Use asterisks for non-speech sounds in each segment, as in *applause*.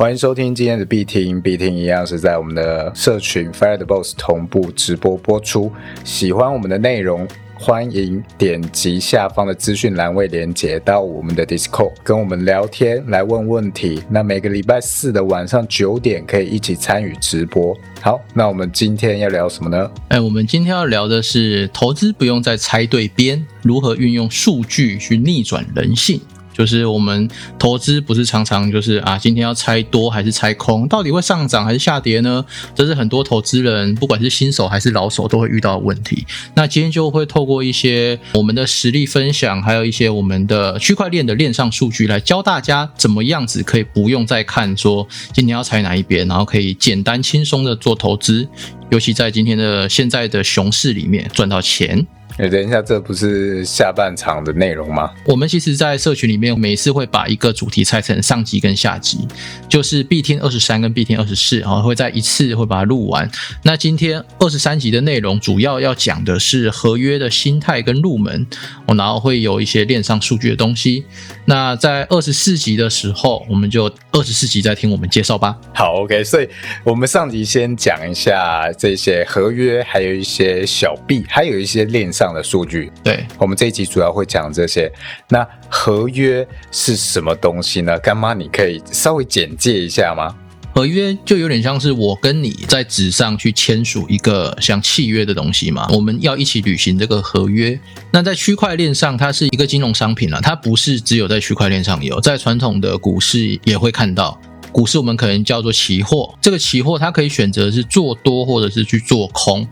欢迎收听今天的必听，必听一样是在我们的社群 Fire the Boss 同步直播播出。喜欢我们的内容，欢迎点击下方的资讯栏位连接到我们的 Discord，跟我们聊天，来问问题。那每个礼拜四的晚上九点可以一起参与直播。好，那我们今天要聊什么呢？哎，我们今天要聊的是投资不用再猜对边，如何运用数据去逆转人性。就是我们投资不是常常就是啊，今天要猜多还是猜空，到底会上涨还是下跌呢？这是很多投资人，不管是新手还是老手，都会遇到的问题。那今天就会透过一些我们的实例分享，还有一些我们的区块链的链上数据，来教大家怎么样子可以不用再看说今天要猜哪一边，然后可以简单轻松的做投资，尤其在今天的现在的熊市里面赚到钱。哎，等一下，这不是下半场的内容吗？我们其实，在社群里面，每次会把一个主题拆成上集跟下集，就是必听二十三跟必听二十四，啊会在一次会把它录完。那今天二十三集的内容，主要要讲的是合约的心态跟入门，我然后会有一些链上数据的东西。那在二十四集的时候，我们就二十四集再听我们介绍吧。好，OK，所以我们上集先讲一下这些合约，还有一些小币，还有一些链上。的数据，对我们这一集主要会讲这些。那合约是什么东西呢？干妈，你可以稍微简介一下吗？合约就有点像是我跟你在纸上去签署一个像契约的东西嘛，我们要一起履行这个合约。那在区块链上，它是一个金融商品了，它不是只有在区块链上有，在传统的股市也会看到。股市我们可能叫做期货，这个期货它可以选择是做多或者是去做空。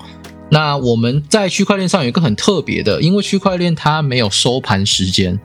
那我们在区块链上有一个很特别的，因为区块链它没有收盘时间，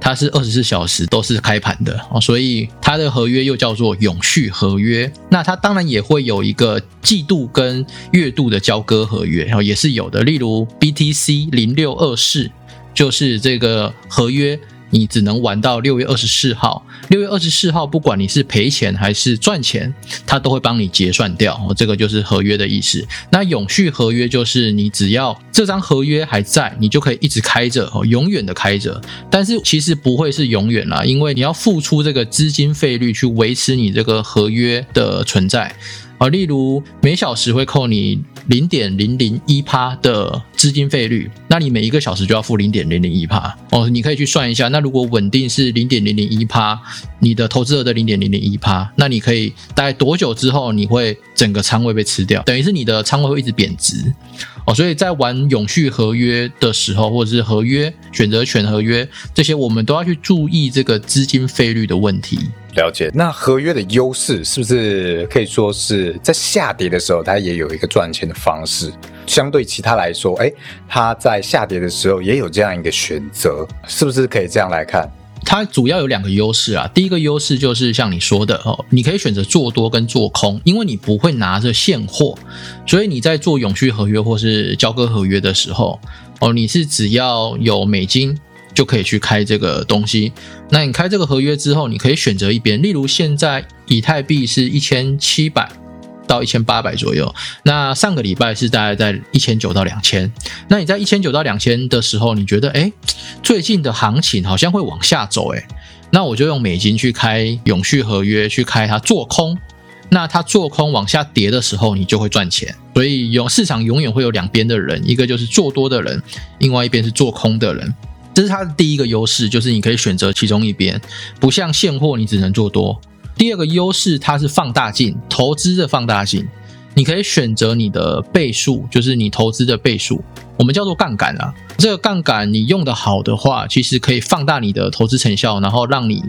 它是二十四小时都是开盘的哦，所以它的合约又叫做永续合约。那它当然也会有一个季度跟月度的交割合约，然后也是有的。例如 BTC 零六二四就是这个合约。你只能玩到六月二十四号。六月二十四号，不管你是赔钱还是赚钱，它都会帮你结算掉。哦，这个就是合约的意思。那永续合约就是你只要这张合约还在，你就可以一直开着，哦，永远的开着。但是其实不会是永远啦，因为你要付出这个资金费率去维持你这个合约的存在。啊，例如每小时会扣你零点零零一趴的资金费率，那你每一个小时就要付零点零零一趴哦。你可以去算一下，那如果稳定是零点零零一趴，你的投资额的零点零零一趴，那你可以大概多久之后你会整个仓位被吃掉？等于是你的仓位会一直贬值所以在玩永续合约的时候，或者是合约选择权合约这些，我们都要去注意这个资金费率的问题。了解，那合约的优势是不是可以说是在下跌的时候，它也有一个赚钱的方式？相对其他来说，哎，它在下跌的时候也有这样一个选择，是不是可以这样来看？它主要有两个优势啊。第一个优势就是像你说的哦，你可以选择做多跟做空，因为你不会拿着现货，所以你在做永续合约或是交割合约的时候，哦，你是只要有美金。就可以去开这个东西。那你开这个合约之后，你可以选择一边。例如现在以太币是一千七百到一千八百左右，那上个礼拜是大概在一千九到两千。那你在一千九到两千的时候，你觉得哎，最近的行情好像会往下走，哎，那我就用美金去开永续合约去开它做空。那它做空往下跌的时候，你就会赚钱。所以有市场永远会有两边的人，一个就是做多的人，另外一边是做空的人。这是它的第一个优势，就是你可以选择其中一边，不像现货你只能做多。第二个优势，它是放大镜，投资的放大镜，你可以选择你的倍数，就是你投资的倍数，我们叫做杠杆啊。这个杠杆你用的好的话，其实可以放大你的投资成效，然后让你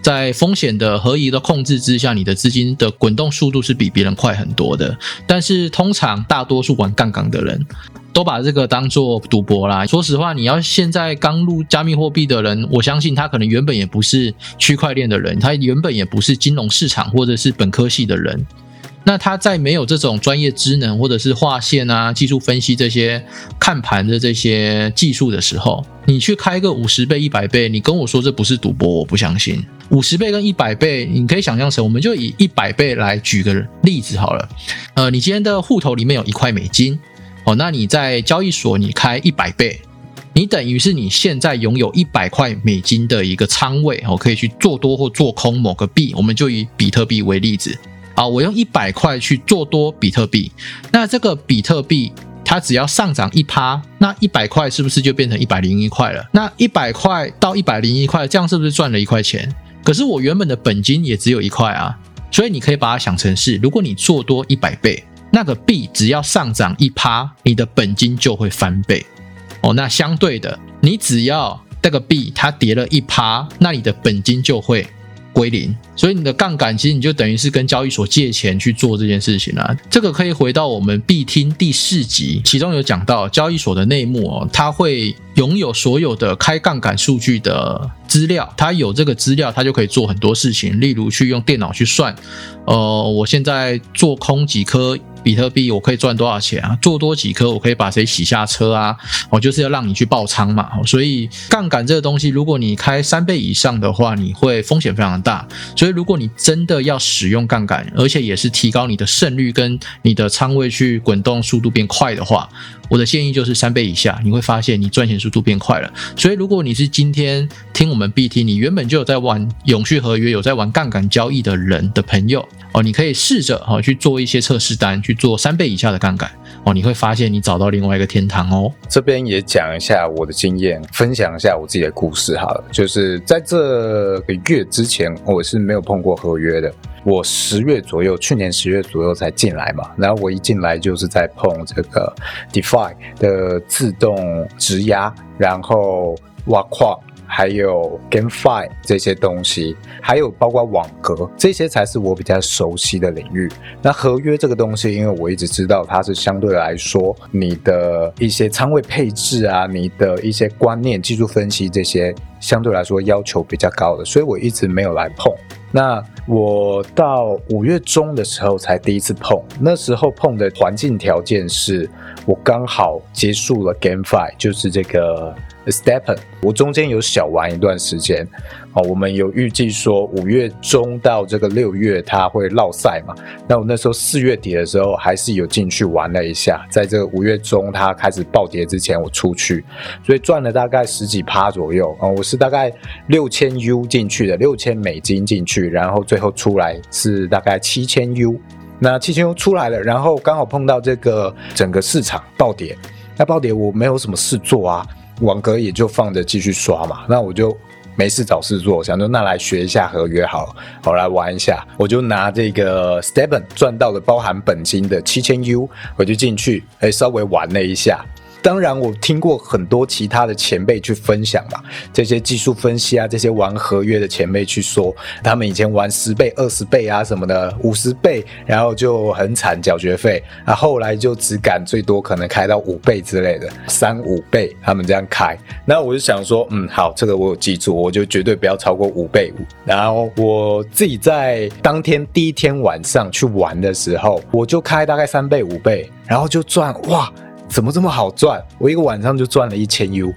在风险的合宜的控制之下，你的资金的滚动速度是比别人快很多的。但是通常大多数玩杠杆的人。都把这个当做赌博啦。说实话，你要现在刚入加密货币的人，我相信他可能原本也不是区块链的人，他原本也不是金融市场或者是本科系的人。那他在没有这种专业知能或者是划线啊、技术分析这些看盘的这些技术的时候，你去开个五十倍、一百倍，你跟我说这不是赌博，我不相信。五十倍跟一百倍，你可以想象成，我们就以一百倍来举个例子好了。呃，你今天的户头里面有一块美金。哦，那你在交易所你开一百倍，你等于是你现在拥有一百块美金的一个仓位，哦，可以去做多或做空某个币。我们就以比特币为例子啊，我用一百块去做多比特币，那这个比特币它只要上涨一趴，那一百块是不是就变成一百零一块了？那一百块到一百零一块，这样是不是赚了一块钱？可是我原本的本金也只有一块啊，所以你可以把它想成是，如果你做多一百倍，那个币只要上涨一趴，你的本金就会翻倍。哦，那相对的，你只要那个币它跌了一趴，那你的本金就会。归零，所以你的杠杆其实你就等于是跟交易所借钱去做这件事情了。这个可以回到我们必听第四集，其中有讲到交易所的内幕哦，它会拥有所有的开杠杆数据的资料，它有这个资料，它就可以做很多事情，例如去用电脑去算，呃，我现在做空几颗。比特币我可以赚多少钱啊？做多几颗我可以把谁洗下车啊？我就是要让你去爆仓嘛。所以杠杆这个东西，如果你开三倍以上的话，你会风险非常大。所以如果你真的要使用杠杆，而且也是提高你的胜率跟你的仓位去滚动速度变快的话，我的建议就是三倍以下，你会发现你赚钱速度变快了。所以如果你是今天听我们 BT，你原本就有在玩永续合约、有在玩杠杆交易的人的朋友。哦，你可以试着哈去做一些测试单，去做三倍以下的杠杆哦，你会发现你找到另外一个天堂哦。这边也讲一下我的经验，分享一下我自己的故事好了。就是在这个月之前，我是没有碰过合约的。我十月左右，去年十月左右才进来嘛，然后我一进来就是在碰这个 DeFi 的自动质押，然后挖矿。还有 GameFi 这些东西，还有包括网格，这些才是我比较熟悉的领域。那合约这个东西，因为我一直知道它是相对来说，你的一些仓位配置啊，你的一些观念、技术分析这些，相对来说要求比较高的，所以我一直没有来碰。那我到五月中的时候才第一次碰，那时候碰的环境条件是我刚好结束了 GameFi，就是这个。Stepen，我中间有小玩一段时间，哦，我们有预计说五月中到这个六月它会落赛嘛？那我那时候四月底的时候还是有进去玩了一下，在这个五月中它开始暴跌之前我出去，所以赚了大概十几趴左右啊，我是大概六千 U 进去的，六千美金进去，然后最后出来是大概七千 U，那七千 U 出来了，然后刚好碰到这个整个市场暴跌，那暴跌我没有什么事做啊。网格也就放着继续刷嘛，那我就没事找事做，想说那来学一下合约好了，好来玩一下，我就拿这个 Stepen 赚到了包含本金的七千 U，我就进去，哎，稍微玩了一下。当然，我听过很多其他的前辈去分享嘛，这些技术分析啊，这些玩合约的前辈去说，他们以前玩十倍、二十倍啊什么的，五十倍，然后就很惨，缴学费，啊，后来就只敢最多可能开到五倍之类的，三五倍，他们这样开。那我就想说，嗯，好，这个我有记住，我就绝对不要超过五倍。然后我自己在当天第一天晚上去玩的时候，我就开大概三倍、五倍，然后就赚，哇！怎么这么好赚？我一个晚上就赚了一千 U，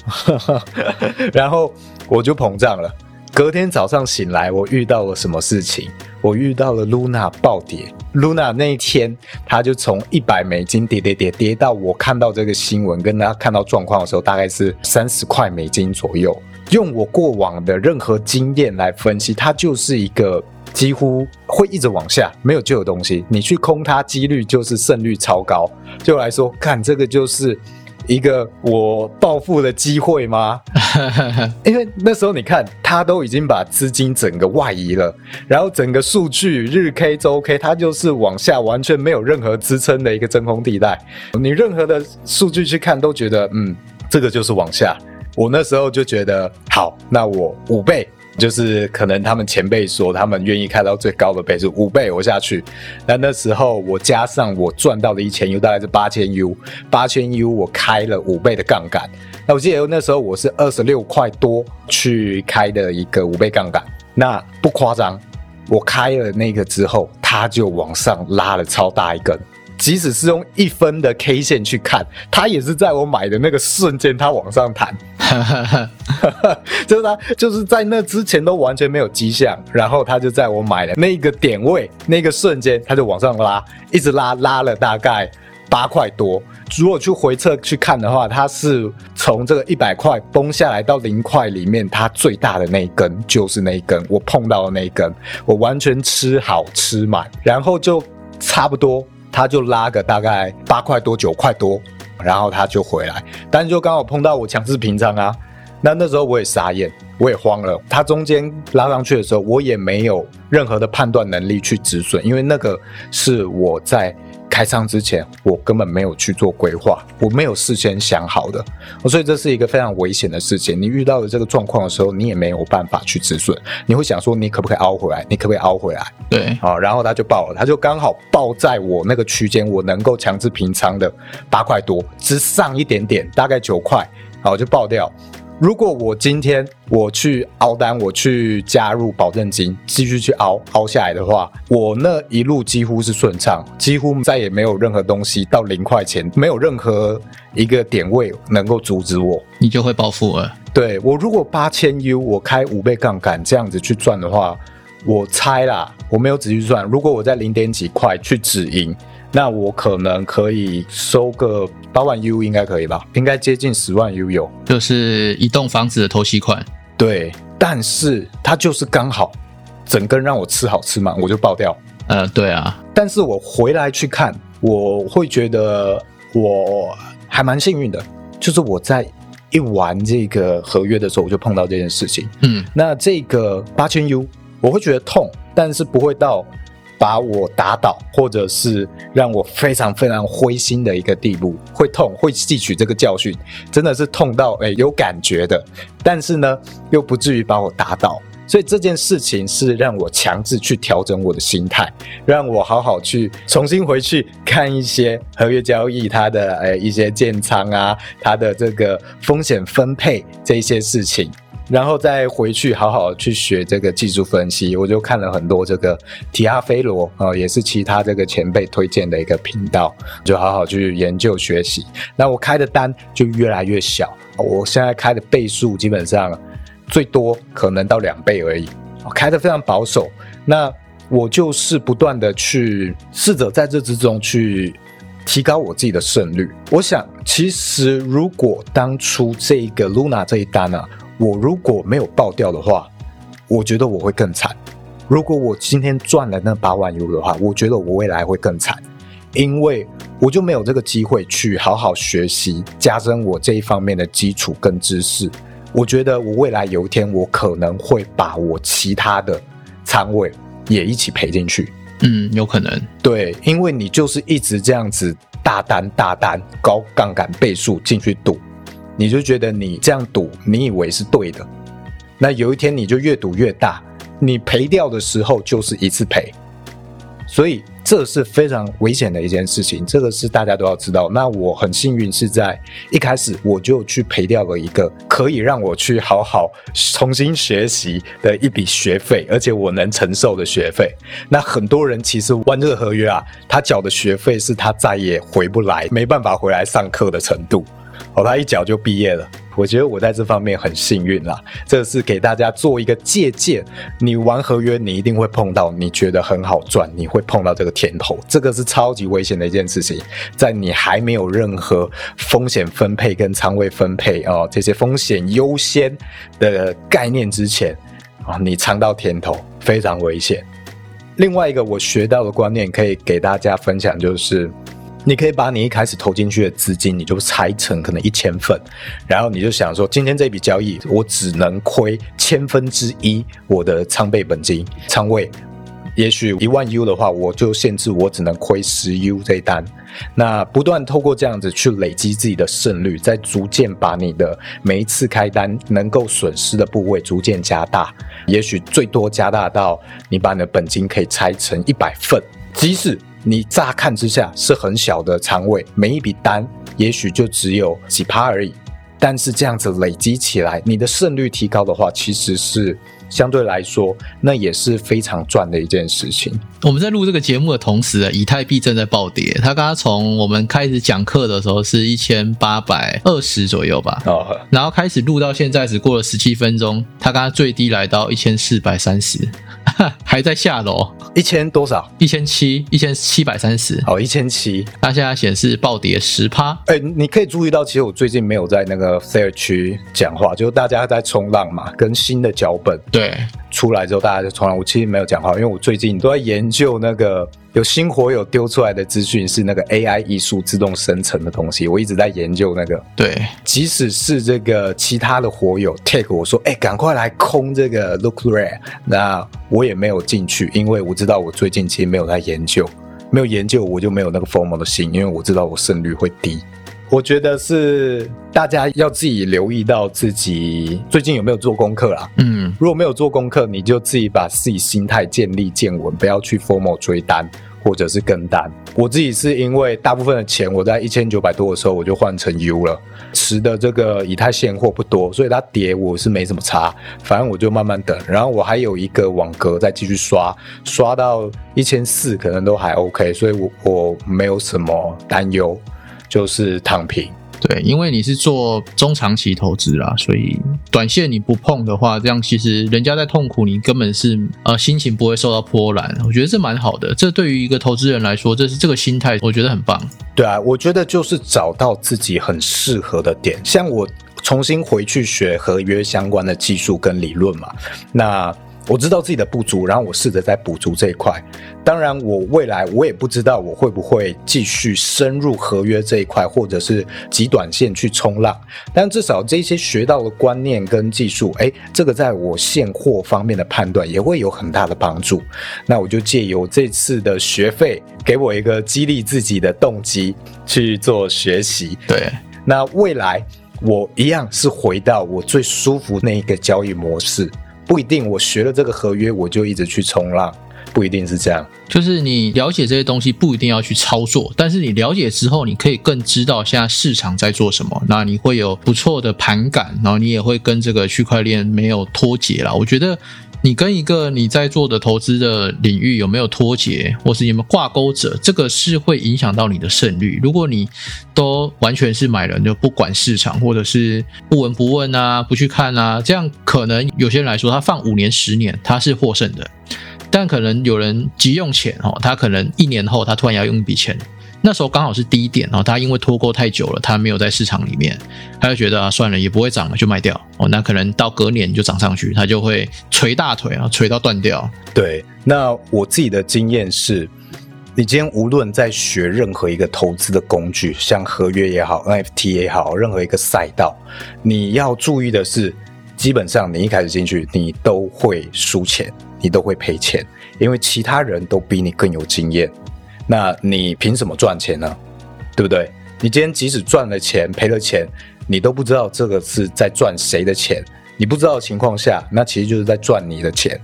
*laughs* 然后我就膨胀了。隔天早上醒来，我遇到了什么事情？我遇到了 Luna 暴跌。Luna 那一天，它就从一百美金跌跌跌跌到我看到这个新闻，跟他看到状况的时候，大概是三十块美金左右。用我过往的任何经验来分析，它就是一个。几乎会一直往下，没有旧的东西，你去空它，几率就是胜率超高。对我来说，看这个就是一个我暴富的机会吗？*laughs* 因为那时候你看，它都已经把资金整个外移了，然后整个数据日 K 周 K，它就是往下，完全没有任何支撑的一个真空地带。你任何的数据去看，都觉得嗯，这个就是往下。我那时候就觉得好，那我五倍。就是可能他们前辈说，他们愿意开到最高的倍数五倍，我下去。那那时候我加上我赚到的一千 U，大概是八千 U，八千 U 我开了五倍的杠杆。那我记得那时候我是二十六块多去开的一个五倍杠杆，那不夸张，我开了那个之后，它就往上拉了超大一根。即使是用一分的 K 线去看，它也是在我买的那个瞬间，它往上弹，就是它就是在那之前都完全没有迹象，然后它就在我买的那个点位那个瞬间，它就往上拉，一直拉拉了大概八块多。如果去回测去看的话，它是从这个一百块崩下来到零块里面，它最大的那一根就是那一根，我碰到的那一根，我完全吃好吃满，然后就差不多，他就拉个大概八块多九块多，然后他就回来，但是就刚好碰到我强制平仓啊，那那时候我也傻眼，我也慌了，他中间拉上去的时候，我也没有任何的判断能力去止损，因为那个是我在。开仓之前，我根本没有去做规划，我没有事先想好的，所以这是一个非常危险的事情。你遇到了这个状况的时候，你也没有办法去止损，你会想说你可不可以凹回来？你可不可以凹回来？对，好，然后它就爆了，它就刚好爆在我那个区间，我能够强制平仓的八块多之上一点点，大概九块，好就爆掉。如果我今天我去熬单，我去加入保证金，继续去熬熬下来的话，我那一路几乎是顺畅，几乎再也没有任何东西到零块钱，没有任何一个点位能够阻止我，你就会暴富了。对我如果八千 U，我开五倍杠杆这样子去赚的话，我猜啦，我没有仔细算，如果我在零点几块去止盈。那我可能可以收个八万 U，应该可以吧？应该接近十万 U 有，就是一栋房子的头期款。对，但是它就是刚好整个让我吃好吃满，我就爆掉。呃，对啊。但是我回来去看，我会觉得我还蛮幸运的，就是我在一玩这个合约的时候，我就碰到这件事情。嗯，那这个八千 U，我会觉得痛，但是不会到。把我打倒，或者是让我非常非常灰心的一个地步，会痛，会汲取这个教训，真的是痛到哎有感觉的，但是呢，又不至于把我打倒，所以这件事情是让我强制去调整我的心态，让我好好去重新回去看一些合约交易，它的哎一些建仓啊，它的这个风险分配这些事情。然后再回去好好去学这个技术分析，我就看了很多这个提阿菲罗啊，也是其他这个前辈推荐的一个频道，就好好去研究学习。那我开的单就越来越小，我现在开的倍数基本上最多可能到两倍而已，开的非常保守。那我就是不断的去试着在这之中去提高我自己的胜率。我想，其实如果当初这个 Luna 这一单呢。我如果没有爆掉的话，我觉得我会更惨。如果我今天赚了那八万 U 的话，我觉得我未来会更惨，因为我就没有这个机会去好好学习，加深我这一方面的基础跟知识。我觉得我未来有一天，我可能会把我其他的仓位也一起赔进去。嗯，有可能。对，因为你就是一直这样子大单大单高杠杆倍数进去赌。你就觉得你这样赌，你以为是对的，那有一天你就越赌越大，你赔掉的时候就是一次赔，所以这是非常危险的一件事情，这个是大家都要知道。那我很幸运是在一开始我就去赔掉了一个可以让我去好好重新学习的一笔学费，而且我能承受的学费。那很多人其实玩这个合约啊，他缴的学费是他再也回不来，没办法回来上课的程度。哦，他一脚就毕业了。我觉得我在这方面很幸运啦。这是给大家做一个借鉴。你玩合约，你一定会碰到你觉得很好赚，你会碰到这个甜头。这个是超级危险的一件事情，在你还没有任何风险分配跟仓位分配哦这些风险优先的概念之前啊，你尝到甜头非常危险。另外一个我学到的观念可以给大家分享，就是。你可以把你一开始投进去的资金，你就拆成可能一千份，然后你就想说，今天这笔交易我只能亏千分之一我的仓备本金仓位，也许一万 U 的话，我就限制我只能亏十 U 这一单。那不断透过这样子去累积自己的胜率，再逐渐把你的每一次开单能够损失的部位逐渐加大，也许最多加大到你把你的本金可以拆成一百份，即使。你乍看之下是很小的仓位，每一笔单也许就只有几趴而已，但是这样子累积起来，你的胜率提高的话，其实是相对来说，那也是非常赚的一件事情。我们在录这个节目的同时，以太币正在暴跌。它刚刚从我们开始讲课的时候是一千八百二十左右吧，哦，然后开始录到现在只过了十七分钟，它刚刚最低来到一千四百三十。*laughs* 还在下楼，一千多少？一千七，一千七百三十。哦，一千七。它现在显示暴跌十趴。哎，你可以注意到，其实我最近没有在那个 fair 区讲话，就是大家在冲浪嘛，跟新的脚本对出来之后，大家就冲浪。我其实没有讲话，因为我最近都在研究那个有新火友丢出来的资讯，是那个 AI 艺术自动生成的东西。我一直在研究那个。对，即使是这个其他的火友 take 我说，哎，赶快来空这个 look rare，那我也没有进去，因为我知道我最近其实没有在研究，没有研究我就没有那个 formal 的心，因为我知道我胜率会低。我觉得是大家要自己留意到自己最近有没有做功课啦。嗯，如果没有做功课，你就自己把自己心态建立建稳，不要去 formal 追单或者是跟单。我自己是因为大部分的钱我在一千九百多的时候我就换成 U 了，持的这个以太现货不多，所以它跌我是没什么差，反正我就慢慢等。然后我还有一个网格再继续刷，刷到一千四可能都还 OK，所以我我没有什么担忧。就是躺平，对，因为你是做中长期投资啦，所以短线你不碰的话，这样其实人家在痛苦，你根本是呃心情不会受到波澜。我觉得这蛮好的，这对于一个投资人来说，这是这个心态，我觉得很棒。对啊，我觉得就是找到自己很适合的点，像我重新回去学合约相关的技术跟理论嘛，那。我知道自己的不足，然后我试着在补足这一块。当然，我未来我也不知道我会不会继续深入合约这一块，或者是极短线去冲浪。但至少这些学到的观念跟技术，哎，这个在我现货方面的判断也会有很大的帮助。那我就借由这次的学费，给我一个激励自己的动机去做学习。对，那未来我一样是回到我最舒服那一个交易模式。不一定，我学了这个合约，我就一直去冲浪，不一定是这样。就是你了解这些东西，不一定要去操作，但是你了解之后，你可以更知道现在市场在做什么，那你会有不错的盘感，然后你也会跟这个区块链没有脱节了。我觉得。你跟一个你在做的投资的领域有没有脱节，或是有没有挂钩者，这个是会影响到你的胜率。如果你都完全是买人，就不管市场，或者是不闻不问啊，不去看啊，这样可能有些人来说，他放五年、十年，他是获胜的。但可能有人急用钱哦，他可能一年后他突然要用一笔钱。那时候刚好是低点哦，他因为拖购太久了，他没有在市场里面，他就觉得啊算了，也不会涨了，就卖掉哦。那可能到隔年就涨上去，他就会捶大腿啊，捶到断掉。对，那我自己的经验是，你今天无论在学任何一个投资的工具，像合约也好，NFT 也好，任何一个赛道，你要注意的是，基本上你一开始进去，你都会输钱，你都会赔钱，因为其他人都比你更有经验。那你凭什么赚钱呢？对不对？你今天即使赚了钱、赔了钱，你都不知道这个是在赚谁的钱。你不知道的情况下，那其实就是在赚你的钱。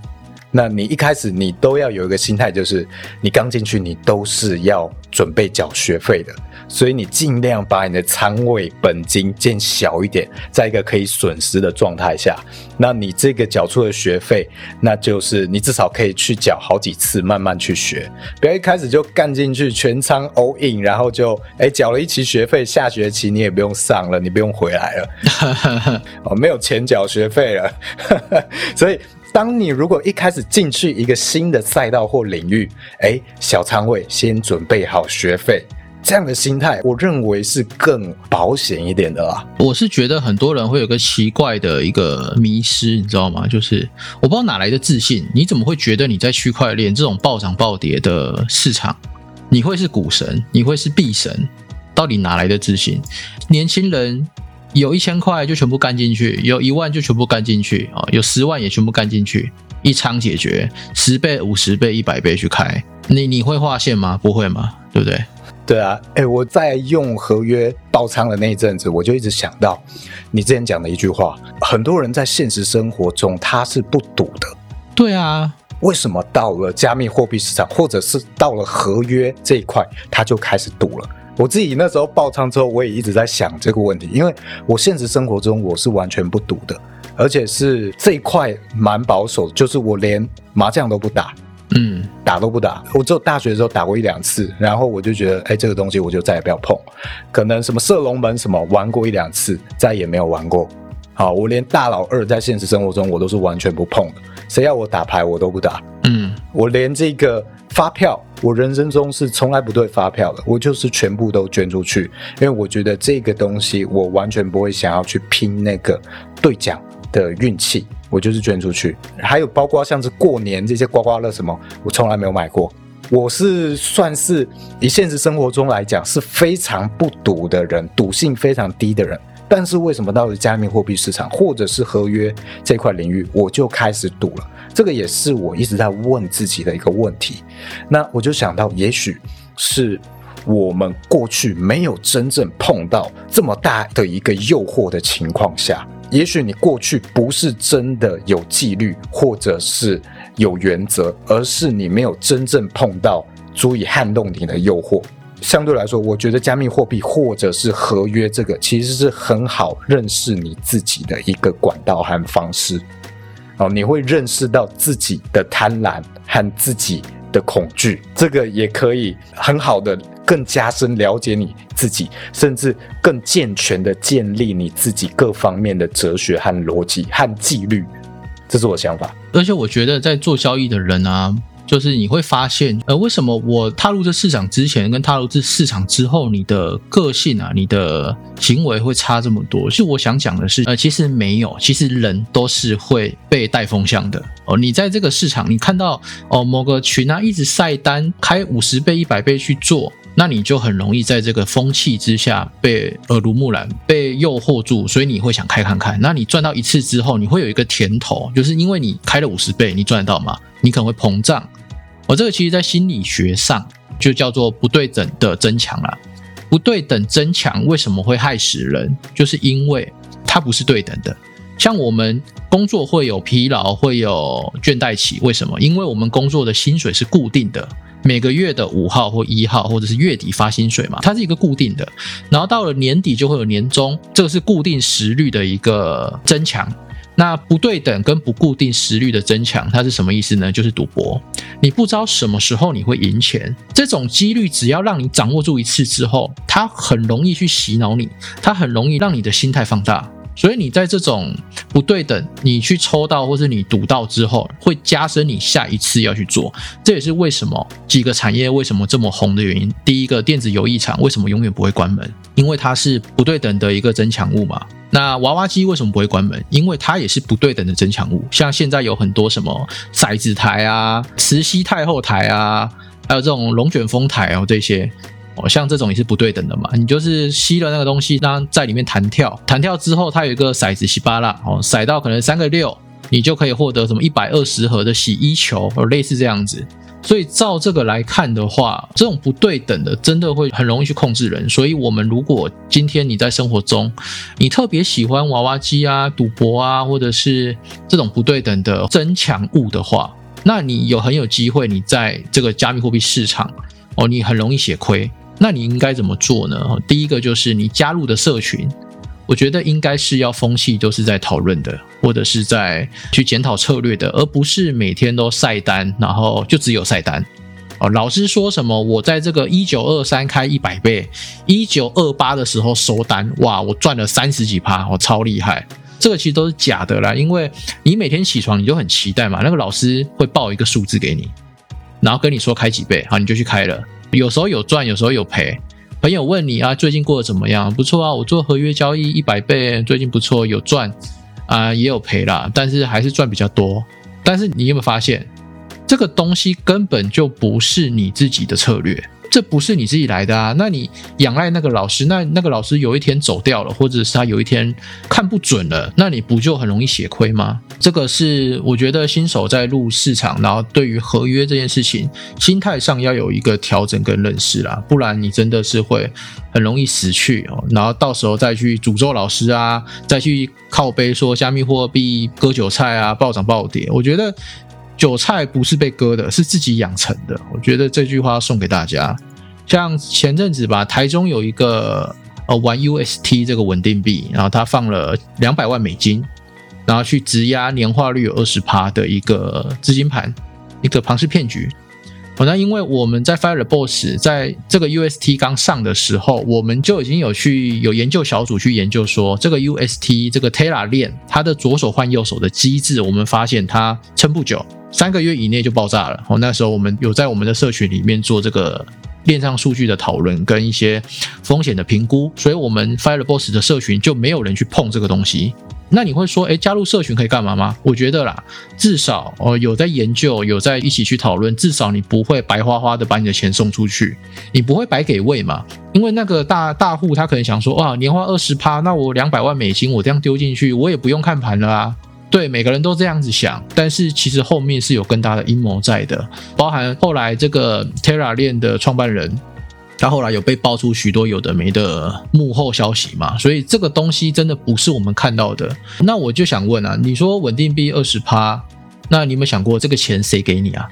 那你一开始你都要有一个心态，就是你刚进去，你都是要准备缴学费的。所以你尽量把你的仓位本金建小一点，在一个可以损失的状态下，那你这个缴出的学费，那就是你至少可以去缴好几次，慢慢去学，不要一开始就干进去全仓 all in，然后就哎缴了一期学费，下学期你也不用上了，你不用回来了，*laughs* 哦，没有钱缴学费了，*laughs* 所以当你如果一开始进去一个新的赛道或领域，哎，小仓位先准备好学费。这样的心态，我认为是更保险一点的啦。我是觉得很多人会有个奇怪的一个迷失，你知道吗？就是我不知道哪来的自信，你怎么会觉得你在区块链这种暴涨暴跌的市场，你会是股神，你会是币神？到底哪来的自信？年轻人有一千块就全部干进去，有一万就全部干进去啊，有十万也全部干进去，一仓解决，十倍、五十倍、一百倍去开，你你会划线吗？不会吗？对不对？对啊，哎，我在用合约爆仓的那一阵子，我就一直想到你之前讲的一句话：很多人在现实生活中他是不赌的。对啊，为什么到了加密货币市场，或者是到了合约这一块，他就开始赌了？我自己那时候爆仓之后，我也一直在想这个问题，因为我现实生活中我是完全不赌的，而且是这一块蛮保守，就是我连麻将都不打。嗯，打都不打，我只有大学的时候打过一两次，然后我就觉得，哎，这个东西我就再也不要碰。可能什么射龙门什么玩过一两次，再也没有玩过。好，我连大老二在现实生活中我都是完全不碰的，谁要我打牌我都不打，嗯。我连这个发票，我人生中是从来不对发票的，我就是全部都捐出去，因为我觉得这个东西我完全不会想要去拼那个兑奖的运气，我就是捐出去。还有包括像是过年这些刮刮乐什么，我从来没有买过。我是算是以现实生活中来讲是非常不赌的人，赌性非常低的人。但是为什么到了加密货币市场或者是合约这块领域，我就开始赌了？这个也是我一直在问自己的一个问题。那我就想到，也许是我们过去没有真正碰到这么大的一个诱惑的情况下，也许你过去不是真的有纪律，或者是有原则，而是你没有真正碰到足以撼动你的诱惑。相对来说，我觉得加密货币或者是合约这个，其实是很好认识你自己的一个管道和方式。哦，你会认识到自己的贪婪和自己的恐惧，这个也可以很好的更加深了解你自己，甚至更健全的建立你自己各方面的哲学和逻辑和纪律。这是我的想法。而且我觉得在做交易的人啊，就是你会发现，呃，为什么我踏入这市场之前跟踏入这市场之后，你的个性啊，你的行为会差这么多？是我想讲的是，呃，其实没有，其实人都是会被带风向的哦。你在这个市场，你看到哦某个群啊一直晒单，开五十倍、一百倍去做。那你就很容易在这个风气之下被耳濡目染，被诱惑住，所以你会想开看看。那你赚到一次之后，你会有一个甜头，就是因为你开了五十倍，你赚得到嘛？你可能会膨胀。我、这个其实在心理学上就叫做不对等的增强啦。不对等增强为什么会害死人？就是因为它不是对等的。像我们工作会有疲劳，会有倦怠期，为什么？因为我们工作的薪水是固定的。每个月的五号或一号，或者是月底发薪水嘛，它是一个固定的。然后到了年底就会有年终，这个是固定时率的一个增强。那不对等跟不固定时率的增强，它是什么意思呢？就是赌博，你不知道什么时候你会赢钱，这种几率只要让你掌握住一次之后，它很容易去洗脑你，它很容易让你的心态放大。所以你在这种不对等，你去抽到或是你赌到之后，会加深你下一次要去做。这也是为什么几个产业为什么这么红的原因。第一个，电子游艺场为什么永远不会关门？因为它是不对等的一个增强物嘛。那娃娃机为什么不会关门？因为它也是不对等的增强物。像现在有很多什么骰子台啊、慈禧太后台啊，还有这种龙卷风台哦，这些。哦，像这种也是不对等的嘛，你就是吸了那个东西，让在里面弹跳，弹跳之后它有一个骰子，稀巴拉哦，骰到可能三个六，你就可以获得什么一百二十盒的洗衣球，哦，类似这样子。所以照这个来看的话，这种不对等的真的会很容易去控制人。所以我们如果今天你在生活中，你特别喜欢娃娃机啊、赌博啊，或者是这种不对等的增强物的话，那你有很有机会，你在这个加密货币市场哦，你很容易血亏。那你应该怎么做呢？第一个就是你加入的社群，我觉得应该是要风气都是在讨论的，或者是在去检讨策略的，而不是每天都晒单，然后就只有晒单。哦，老师说什么？我在这个一九二三开一百倍，一九二八的时候收单，哇，我赚了三十几趴，我超厉害。这个其实都是假的啦，因为你每天起床你就很期待嘛，那个老师会报一个数字给你，然后跟你说开几倍，好，你就去开了。有时候有赚，有时候有赔。朋友问你啊，最近过得怎么样？不错啊，我做合约交易一百倍，最近不错，有赚啊，也有赔啦，但是还是赚比较多。但是你有没有发现，这个东西根本就不是你自己的策略，这不是你自己来的啊？那你仰赖那个老师，那那个老师有一天走掉了，或者是他有一天看不准了，那你不就很容易血亏吗？这个是我觉得新手在入市场，然后对于合约这件事情，心态上要有一个调整跟认识啦，不然你真的是会很容易死去哦。然后到时候再去诅咒老师啊，再去靠背说加密货币割韭菜啊，暴涨暴跌。我觉得韭菜不是被割的，是自己养成的。我觉得这句话送给大家。像前阵子吧，台中有一个呃玩 UST 这个稳定币，然后他放了两百万美金。然后去质押年化率有二十趴的一个资金盘，一个庞氏骗局。哦，那因为我们在 Fire Boss 在这个 UST 刚上的时候，我们就已经有去有研究小组去研究说，这个 UST 这个 Terra 链它的左手换右手的机制，我们发现它撑不久，三个月以内就爆炸了。哦，那时候我们有在我们的社群里面做这个链上数据的讨论跟一些风险的评估，所以我们 Fire Boss 的社群就没有人去碰这个东西。那你会说，哎，加入社群可以干嘛吗？我觉得啦，至少哦有在研究，有在一起去讨论，至少你不会白花花的把你的钱送出去，你不会白给位嘛？因为那个大大户他可能想说，哇，年化二十趴，那我两百万美金我这样丢进去，我也不用看盘了啊。对，每个人都这样子想，但是其实后面是有更大的阴谋在的，包含后来这个 Terra 链的创办人。他后来有被爆出许多有的没的幕后消息嘛？所以这个东西真的不是我们看到的。那我就想问啊，你说稳定币二十趴，那你有没有想过这个钱谁给你啊？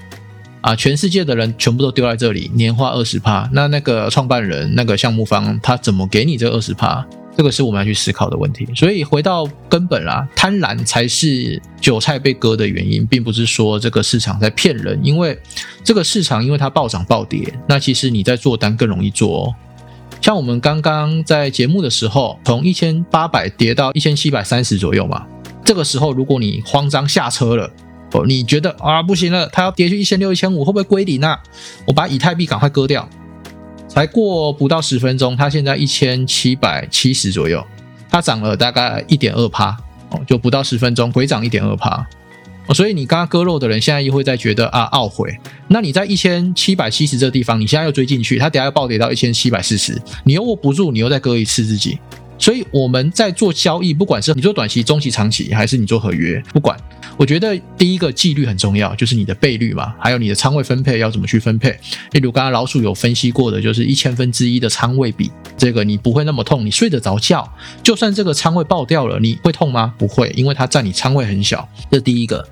啊，全世界的人全部都丢在这里，年化二十趴，那那个创办人、那个项目方他怎么给你这二十趴？这个是我们要去思考的问题，所以回到根本啦，贪婪才是韭菜被割的原因，并不是说这个市场在骗人。因为这个市场因为它暴涨暴跌，那其实你在做单更容易做。哦。像我们刚刚在节目的时候，从一千八百跌到一千七百三十左右嘛，这个时候如果你慌张下车了，哦，你觉得啊不行了，它要跌去一千六、一千五，会不会归零啊？我把以太币赶快割掉。才过不到十分钟，它现在一千七百七十左右，它涨了大概一点二趴哦，就不到十分钟，回涨一点二趴，所以你刚刚割肉的人，现在又会在觉得啊懊悔。那你在一千七百七十这地方，你现在又追进去，它等下要暴跌到一千七百四十，你又握不住，你又再割一次自己。所以我们在做交易，不管是你做短期、中期、长期，还是你做合约，不管，我觉得第一个纪律很重要，就是你的倍率嘛，还有你的仓位分配要怎么去分配。例如刚刚老鼠有分析过的，就是一千分之一的仓位比，这个你不会那么痛，你睡得着觉。就算这个仓位爆掉了，你会痛吗？不会，因为它占你仓位很小。这第一个。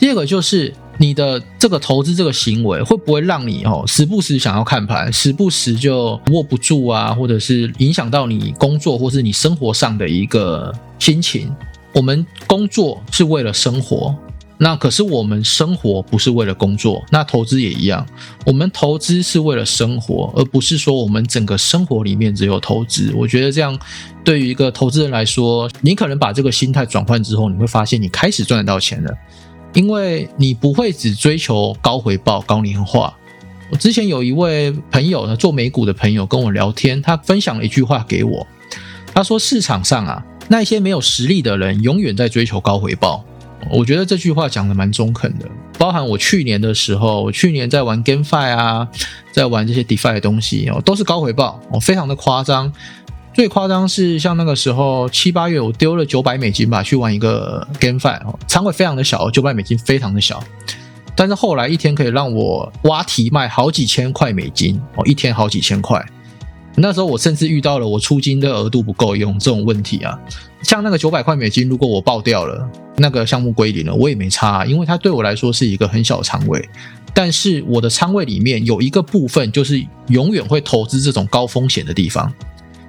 第二个就是你的这个投资这个行为会不会让你哦时不时想要看盘，时不时就握不住啊，或者是影响到你工作或是你生活上的一个心情？我们工作是为了生活，那可是我们生活不是为了工作，那投资也一样，我们投资是为了生活，而不是说我们整个生活里面只有投资。我觉得这样对于一个投资人来说，你可能把这个心态转换之后，你会发现你开始赚得到钱了。因为你不会只追求高回报、高年化。我之前有一位朋友呢，做美股的朋友跟我聊天，他分享了一句话给我。他说：“市场上啊，那些没有实力的人永远在追求高回报。”我觉得这句话讲的蛮中肯的。包含我去年的时候，我去年在玩 GameFi 啊，在玩这些 DeFi 的东西哦，都是高回报哦，非常的夸张。最夸张是像那个时候七八月，我丢了九百美金吧，去玩一个 GameFi，仓位非常的小，九百美金非常的小，但是后来一天可以让我挖题卖好几千块美金哦，一天好几千块。那时候我甚至遇到了我出金的额度不够用这种问题啊。像那个九百块美金，如果我爆掉了，那个项目归零了，我也没差，因为它对我来说是一个很小的仓位。但是我的仓位里面有一个部分，就是永远会投资这种高风险的地方。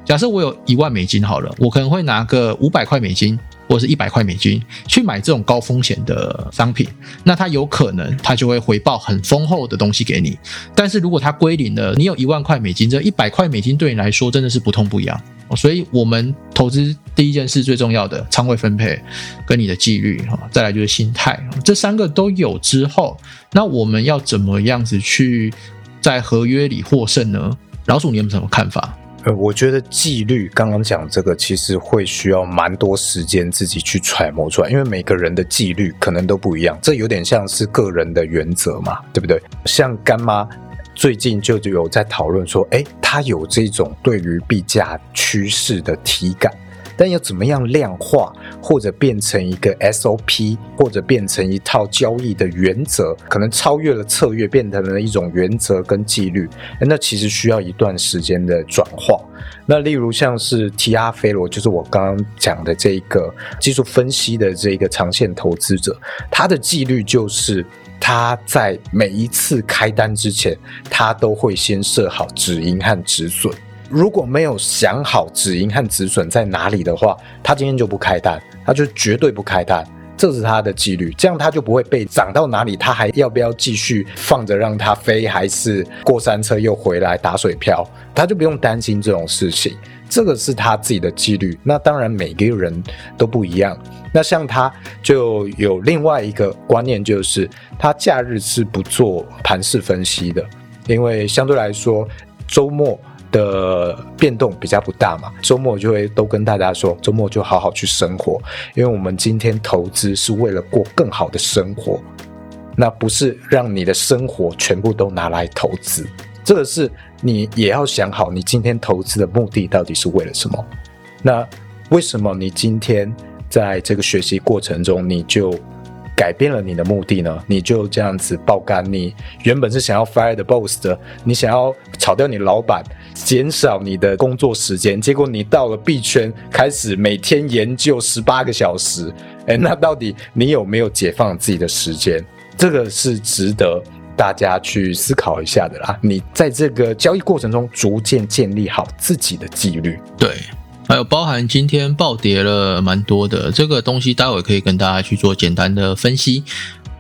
假设我有一万美金好了，我可能会拿个五百块美金或者是一百块美金去买这种高风险的商品，那它有可能它就会回报很丰厚的东西给你。但是如果它归零了，你有一万块美金，这一百块美金对你来说真的是不痛不痒。所以，我们投资第一件事最重要的仓位分配跟你的纪律哈，再来就是心态，这三个都有之后，那我们要怎么样子去在合约里获胜呢？老鼠，你有什么看法？呃，我觉得纪律刚刚讲这个，其实会需要蛮多时间自己去揣摩出来，因为每个人的纪律可能都不一样，这有点像是个人的原则嘛，对不对？像干妈最近就有在讨论说，哎，她有这种对于币价趋势的体感。但要怎么样量化，或者变成一个 SOP，或者变成一套交易的原则，可能超越了策略，变成了一种原则跟纪律。那其实需要一段时间的转化。那例如像是提阿菲罗，就是我刚刚讲的这一个技术分析的这个长线投资者，他的纪律就是他在每一次开单之前，他都会先设好止盈和止损。如果没有想好止盈和止损在哪里的话，他今天就不开单，他就绝对不开单。这是他的纪律，这样他就不会被涨到哪里，他还要不要继续放着让它飞，还是过山车又回来打水漂，他就不用担心这种事情。这个是他自己的纪律。那当然每个人都不一样。那像他就有另外一个观念，就是他假日是不做盘势分析的，因为相对来说周末。*clears throat* 的变动比较不大嘛，周末就会都跟大家说，周末就好好去生活，因为我们今天投资是为了过更好的生活，那不是让你的生活全部都拿来投资，这个是你也要想好，你今天投资的目的到底是为了什么？那为什么你今天在这个学习过程中你就？改变了你的目的呢？你就这样子爆肝。你原本是想要 fire the boss 的，你想要炒掉你老板，减少你的工作时间。结果你到了币圈，开始每天研究十八个小时。哎，*laughs* 那到底你有没有解放自己的时间？这个是值得大家去思考一下的啦。你在这个交易过程中，逐渐建立好自己的纪律。对。还有包含今天暴跌了蛮多的这个东西，待会可以跟大家去做简单的分析。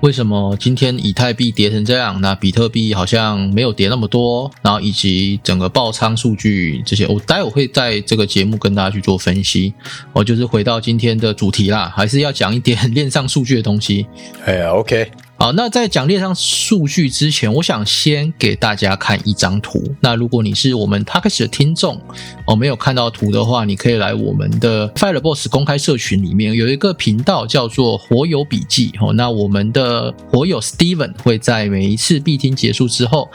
为什么今天以太币跌成这样？那比特币好像没有跌那么多，然后以及整个爆仓数据这些，我待会会在这个节目跟大家去做分析。我就是回到今天的主题啦，还是要讲一点 *laughs* 链上数据的东西。哎呀，OK。好，那在讲列上数据之前，我想先给大家看一张图。那如果你是我们 t a x 的听众，哦，没有看到图的话，你可以来我们的 Fireboss 公开社群里面有一个频道叫做火友笔记。哦，那我们的火友 Steven 会在每一次闭听结束之后。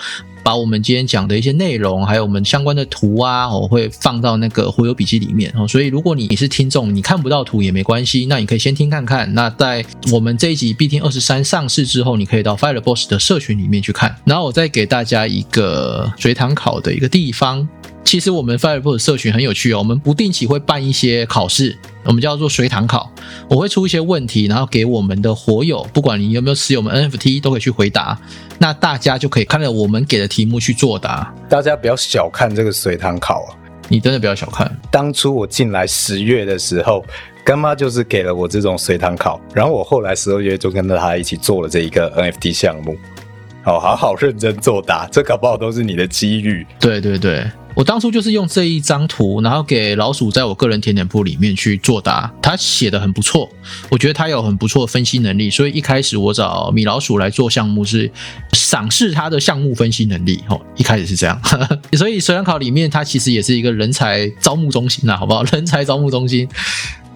把我们今天讲的一些内容，还有我们相关的图啊，我会放到那个活友笔记里面哦。所以如果你是听众，你看不到图也没关系，那你可以先听看看。那在我们这一集 B 听二十三上市之后，你可以到 Fire Boss 的社群里面去看。然后我再给大家一个随堂考的一个地方。其实我们 Fireport 社群很有趣哦，我们不定期会办一些考试，我们叫做随堂考。我会出一些问题，然后给我们的活友，不管你有没有持有我们 NFT，都可以去回答。那大家就可以看着我们给的题目去作答。大家不要小看这个随堂考啊！你真的不要小看。当初我进来十月的时候，干妈就是给了我这种随堂考，然后我后来十二月就跟着他一起做了这一个 NFT 项目。好，好好认真作答，这搞不好都是你的机遇。对对对。我当初就是用这一张图，然后给老鼠在我个人甜点铺里面去作答，他写的很不错，我觉得他有很不错的分析能力，所以一开始我找米老鼠来做项目是赏识他的项目分析能力，哦，一开始是这样，*laughs* 所以水养考里面它其实也是一个人才招募中心呐，好不好？*laughs* 人才招募中心，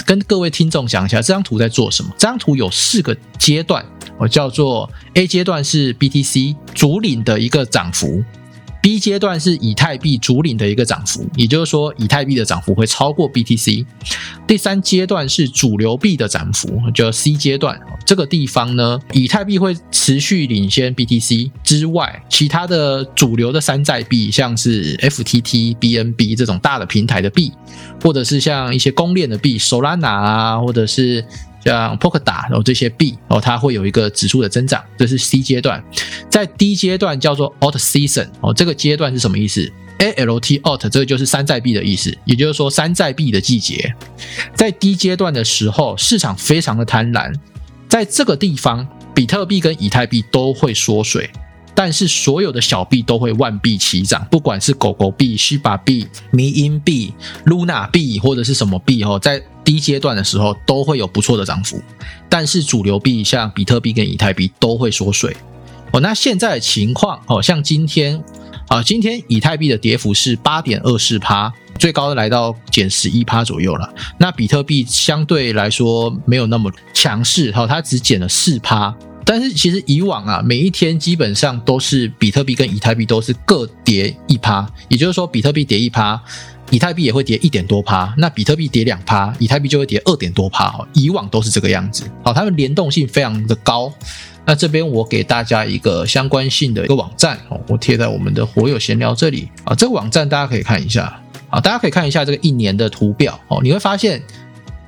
跟各位听众讲一下这张图在做什么。这张图有四个阶段，我叫做 A 阶段是 BTC 主领的一个涨幅。B 阶段是以太币主领的一个涨幅，也就是说，以太币的涨幅会超过 BTC。第三阶段是主流币的涨幅，就 C 阶段。这个地方呢，以太币会持续领先 BTC 之外，其他的主流的山寨币，像是 FTT、BNB 这种大的平台的币，或者是像一些公链的币，Solana 啊，或者是。像 p o k a d 然后这些币哦，它会有一个指数的增长，这是 C 阶段。在 D 阶段叫做 Alt Season 哦，这个阶段是什么意思？Alt Alt 这个就是山寨币的意思，也就是说山寨币的季节。在 D 阶段的时候，市场非常的贪婪，在这个地方，比特币跟以太币都会缩水。但是所有的小币都会万币齐涨，不管是狗狗币、西巴币、迷因币、Luna 币或者是什么币哦，在低阶段的时候都会有不错的涨幅。但是主流币像比特币跟以太币都会缩水哦。那现在的情况哦，像今天啊，今天以太币的跌幅是八点二四趴，最高的来到减十一趴左右了。那比特币相对来说没有那么强势哈，它只减了四趴。但是其实以往啊，每一天基本上都是比特币跟以太币都是各跌一趴，也就是说比特币跌一趴，以太币也会跌一点多趴。那比特币跌两趴，以太币就会跌二点多趴。哦，以往都是这个样子。好，它们联动性非常的高。那这边我给大家一个相关性的一个网站哦，我贴在我们的火友闲聊这里啊。这个网站大家可以看一下啊，大家可以看一下这个一年的图表哦，你会发现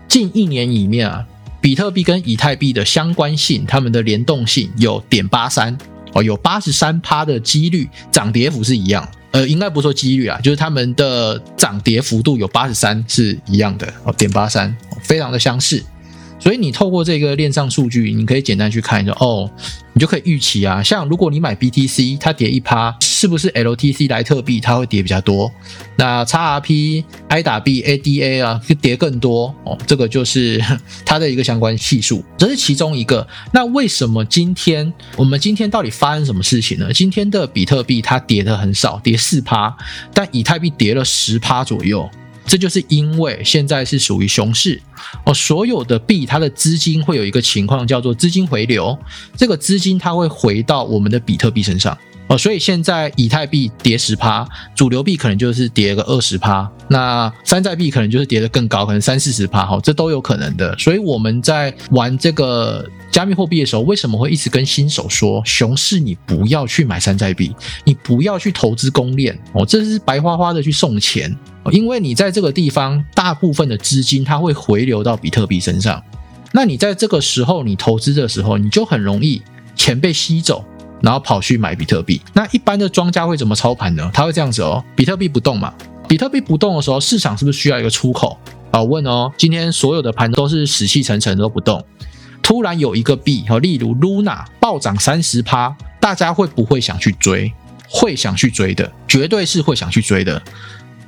近一年里面啊。比特币跟以太币的相关性，它们的联动性有点八三哦，有八十三趴的几率涨跌幅是一样，呃，应该不说几率啊，就是他们的涨跌幅度有八十三是一样的哦，点八三非常的相似。所以你透过这个链上数据，你可以简单去看一下，哦，你就可以预期啊，像如果你买 BTC，它跌一趴，是不是 LTC 莱特币它会跌比较多？那 XRP、I 打币、ADA 啊，就跌更多哦，这个就是 *laughs* 它的一个相关系数，这是其中一个。那为什么今天我们今天到底发生什么事情呢？今天的比特币它跌的很少，跌四趴，但以太币跌了十趴左右。这就是因为现在是属于熊市哦，所有的币它的资金会有一个情况叫做资金回流，这个资金它会回到我们的比特币身上哦，所以现在以太币跌十趴，主流币可能就是跌个二十趴，那山寨币可能就是跌得更高，可能三四十趴哈，这都有可能的。所以我们在玩这个加密货币的时候，为什么会一直跟新手说，熊市你不要去买山寨币，你不要去投资公链哦，这是白花花的去送钱。因为你在这个地方，大部分的资金它会回流到比特币身上，那你在这个时候你投资的时候，你就很容易钱被吸走，然后跑去买比特币。那一般的庄家会怎么操盘呢？他会这样子哦，比特币不动嘛，比特币不动的时候，市场是不是需要一个出口？好问哦，今天所有的盘都是死气沉沉都不动，突然有一个币，例如 Luna 暴涨三十趴，大家会不会想去追？会想去追的，绝对是会想去追的。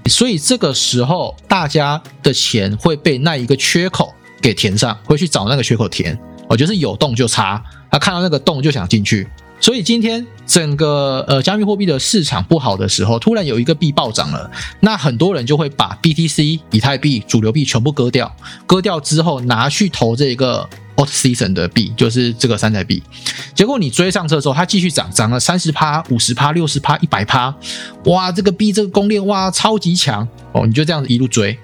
所以这个时候，大家的钱会被那一个缺口给填上，会去找那个缺口填。我就是有洞就插，他看到那个洞就想进去。所以今天整个呃加密货币的市场不好的时候，突然有一个币暴涨了，那很多人就会把 BTC、以太币、主流币全部割掉，割掉之后拿去投这个。Alt Season 的币就是这个山寨币，结果你追上车之后，它继续涨，涨了三十趴、五十趴、六十趴、一百趴，哇，这个币这个攻链哇超级强。哦，你就这样子一路追，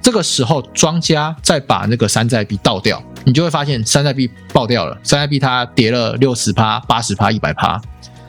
这个时候庄家再把那个山寨币倒掉，你就会发现山寨币爆掉了，山寨币它跌了六十趴、八十趴、一百趴，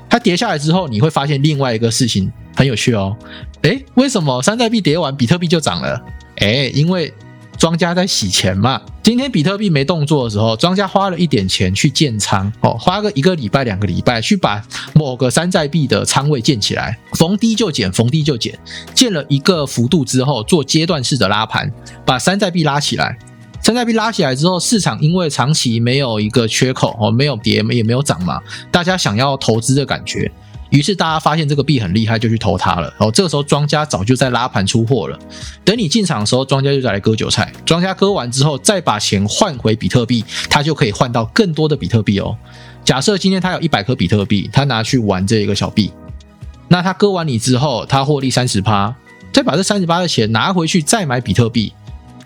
它跌下来之后，你会发现另外一个事情很有趣哦，诶，为什么山寨币跌完比特币就涨了？诶，因为。庄家在洗钱嘛？今天比特币没动作的时候，庄家花了一点钱去建仓，哦，花个一个礼拜、两个礼拜去把某个山寨币的仓位建起来，逢低就减，逢低就减，建了一个幅度之后，做阶段式的拉盘，把山寨币拉起来。山寨币拉起来之后，市场因为长期没有一个缺口，哦，没有跌也没有涨嘛，大家想要投资的感觉。于是大家发现这个币很厉害，就去投它了。然后这个时候庄家早就在拉盘出货了。等你进场的时候，庄家就在来割韭菜。庄家割完之后，再把钱换回比特币，他就可以换到更多的比特币哦。假设今天他有一百颗比特币，他拿去玩这一个小币，那他割完你之后，他获利三十趴，再把这三十八的钱拿回去再买比特币。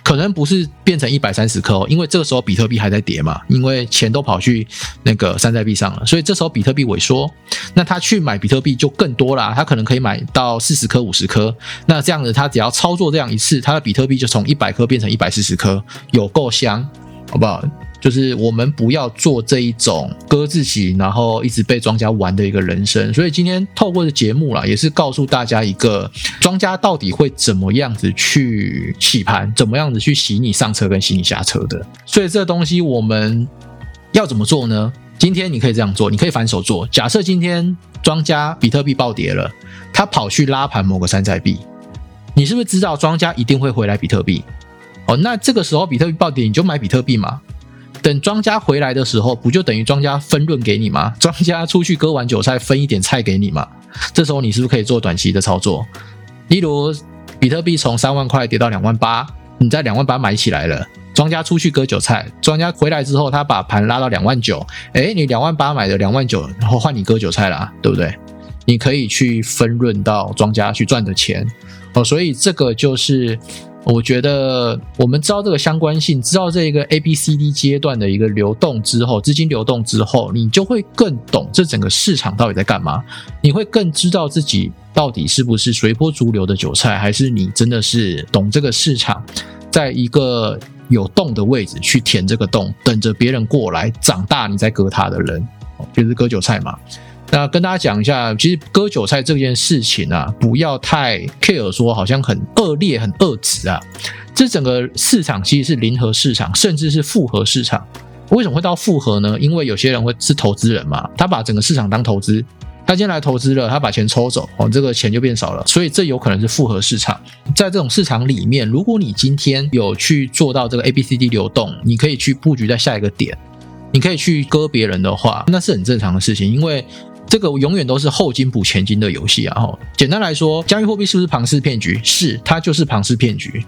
可能不是变成一百三十颗哦，因为这个时候比特币还在跌嘛，因为钱都跑去那个山寨币上了，所以这时候比特币萎缩，那他去买比特币就更多啦，他可能可以买到四十颗、五十颗，那这样子他只要操作这样一次，他的比特币就从一百颗变成一百四十颗，有够香，好不好？就是我们不要做这一种割自己，然后一直被庄家玩的一个人生。所以今天透过的节目啦，也是告诉大家一个庄家到底会怎么样子去洗盘，怎么样子去洗你上车跟洗你下车的。所以这东西我们要怎么做呢？今天你可以这样做，你可以反手做。假设今天庄家比特币暴跌了，他跑去拉盘某个山寨币，你是不是知道庄家一定会回来比特币？哦，那这个时候比特币暴跌，你就买比特币嘛。等庄家回来的时候，不就等于庄家分润给你吗？庄家出去割完韭菜，分一点菜给你吗。这时候你是不是可以做短期的操作？例如，比特币从三万块跌到两万八，你在两万八买起来了，庄家出去割韭菜，庄家回来之后，他把盘拉到两万九，哎，你两万八买的两万九，然后换你割韭菜了，对不对？你可以去分润到庄家去赚的钱哦，所以这个就是。我觉得我们知道这个相关性，知道这个 A、B、C、D 阶段的一个流动之后，资金流动之后，你就会更懂这整个市场到底在干嘛。你会更知道自己到底是不是随波逐流的韭菜，还是你真的是懂这个市场，在一个有洞的位置去填这个洞，等着别人过来长大，你再割它的人，就是割韭菜嘛。那跟大家讲一下，其实割韭菜这件事情啊，不要太 care，说好像很恶劣、很恶质啊。这整个市场其实是零和市场，甚至是复合市场。为什么会到复合呢？因为有些人会是投资人嘛，他把整个市场当投资，他今天来投资了，他把钱抽走，哦，这个钱就变少了，所以这有可能是复合市场。在这种市场里面，如果你今天有去做到这个 A、B、C、D 流动，你可以去布局在下一个点，你可以去割别人的话，那是很正常的事情，因为这个永远都是后金补前金的游戏啊。哈，简单来说，加密货币是不是庞氏骗局？是，它就是庞氏骗局，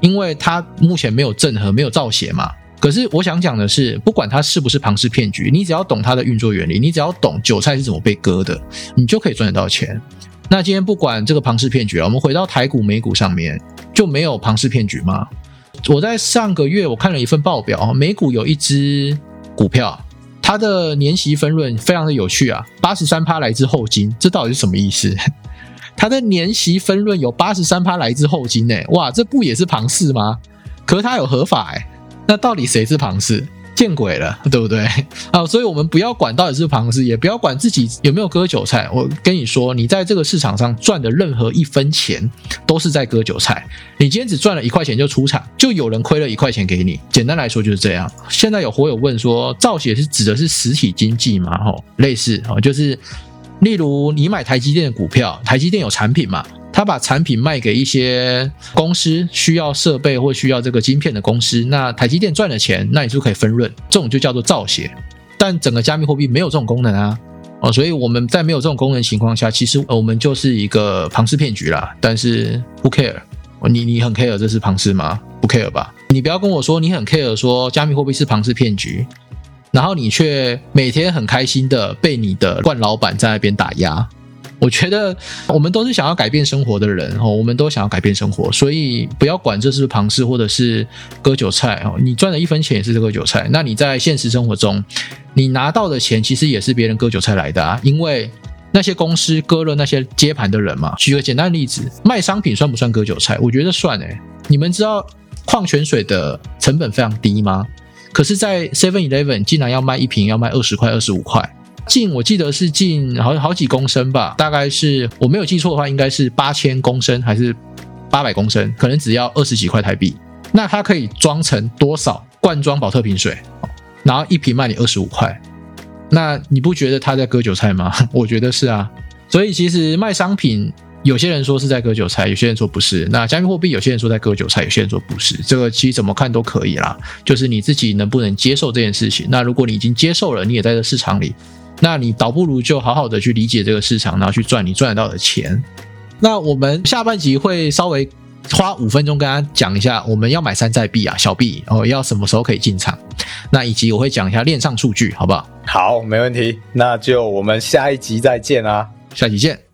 因为它目前没有正和，没有造血嘛。可是我想讲的是，不管它是不是庞氏骗局，你只要懂它的运作原理，你只要懂韭菜是怎么被割的，你就可以赚得到钱。那今天不管这个庞氏骗局啊，我们回到台股、美股上面，就没有庞氏骗局吗？我在上个月我看了一份报表，美股有一只股票，他的年息分润非常的有趣啊，八十三趴来自后金，这到底是什么意思？*laughs* 他的年息分润有八十三趴来自后金呢？哇，这不也是庞氏吗？可是它有合法哎。那到底谁是庞氏？见鬼了，对不对？*laughs* 啊，所以我们不要管到底是庞氏，也不要管自己有没有割韭菜。我跟你说，你在这个市场上赚的任何一分钱，都是在割韭菜。你今天只赚了一块钱就出场，就有人亏了一块钱给你。简单来说就是这样。现在有火友问说，造血是指的是实体经济吗？吼，类似哦，就是例如你买台积电的股票，台积电有产品嘛？他把产品卖给一些公司需要设备或需要这个晶片的公司，那台积电赚了钱，那你就可以分润，这种就叫做造血。但整个加密货币没有这种功能啊，哦，所以我们在没有这种功能情况下，其实我们就是一个庞氏骗局啦。但是不 care，你你很 care 这是庞氏吗？不 care 吧？你不要跟我说你很 care 说加密货币是庞氏骗局，然后你却每天很开心的被你的冠老板在那边打压。我觉得我们都是想要改变生活的人哦，我们都想要改变生活，所以不要管这是旁氏或者是割韭菜哦，你赚了一分钱也是割韭菜。那你在现实生活中，你拿到的钱其实也是别人割韭菜来的啊，因为那些公司割了那些接盘的人嘛。举个简单例子，卖商品算不算割韭菜？我觉得算诶。你们知道矿泉水的成本非常低吗？可是，在 Seven Eleven 竟然要卖一瓶要卖二十块、二十五块。进我记得是进好好几公升吧，大概是我没有记错的话，应该是八千公升还是八百公升，可能只要二十几块台币。那它可以装成多少罐装保特瓶水？然后一瓶卖你二十五块，那你不觉得他在割韭菜吗？*laughs* 我觉得是啊。所以其实卖商品，有些人说是在割韭菜，有些人说不是。那加密货币，有些人说在割韭菜，有些人说不是。这个其实怎么看都可以啦，就是你自己能不能接受这件事情。那如果你已经接受了，你也在这市场里。那你倒不如就好好的去理解这个市场，然后去赚你赚得到的钱。那我们下半集会稍微花五分钟跟大家讲一下，我们要买山寨币啊，小币哦，要什么时候可以进场？那以及我会讲一下链上数据，好不好？好，没问题。那就我们下一集再见啊，下集见。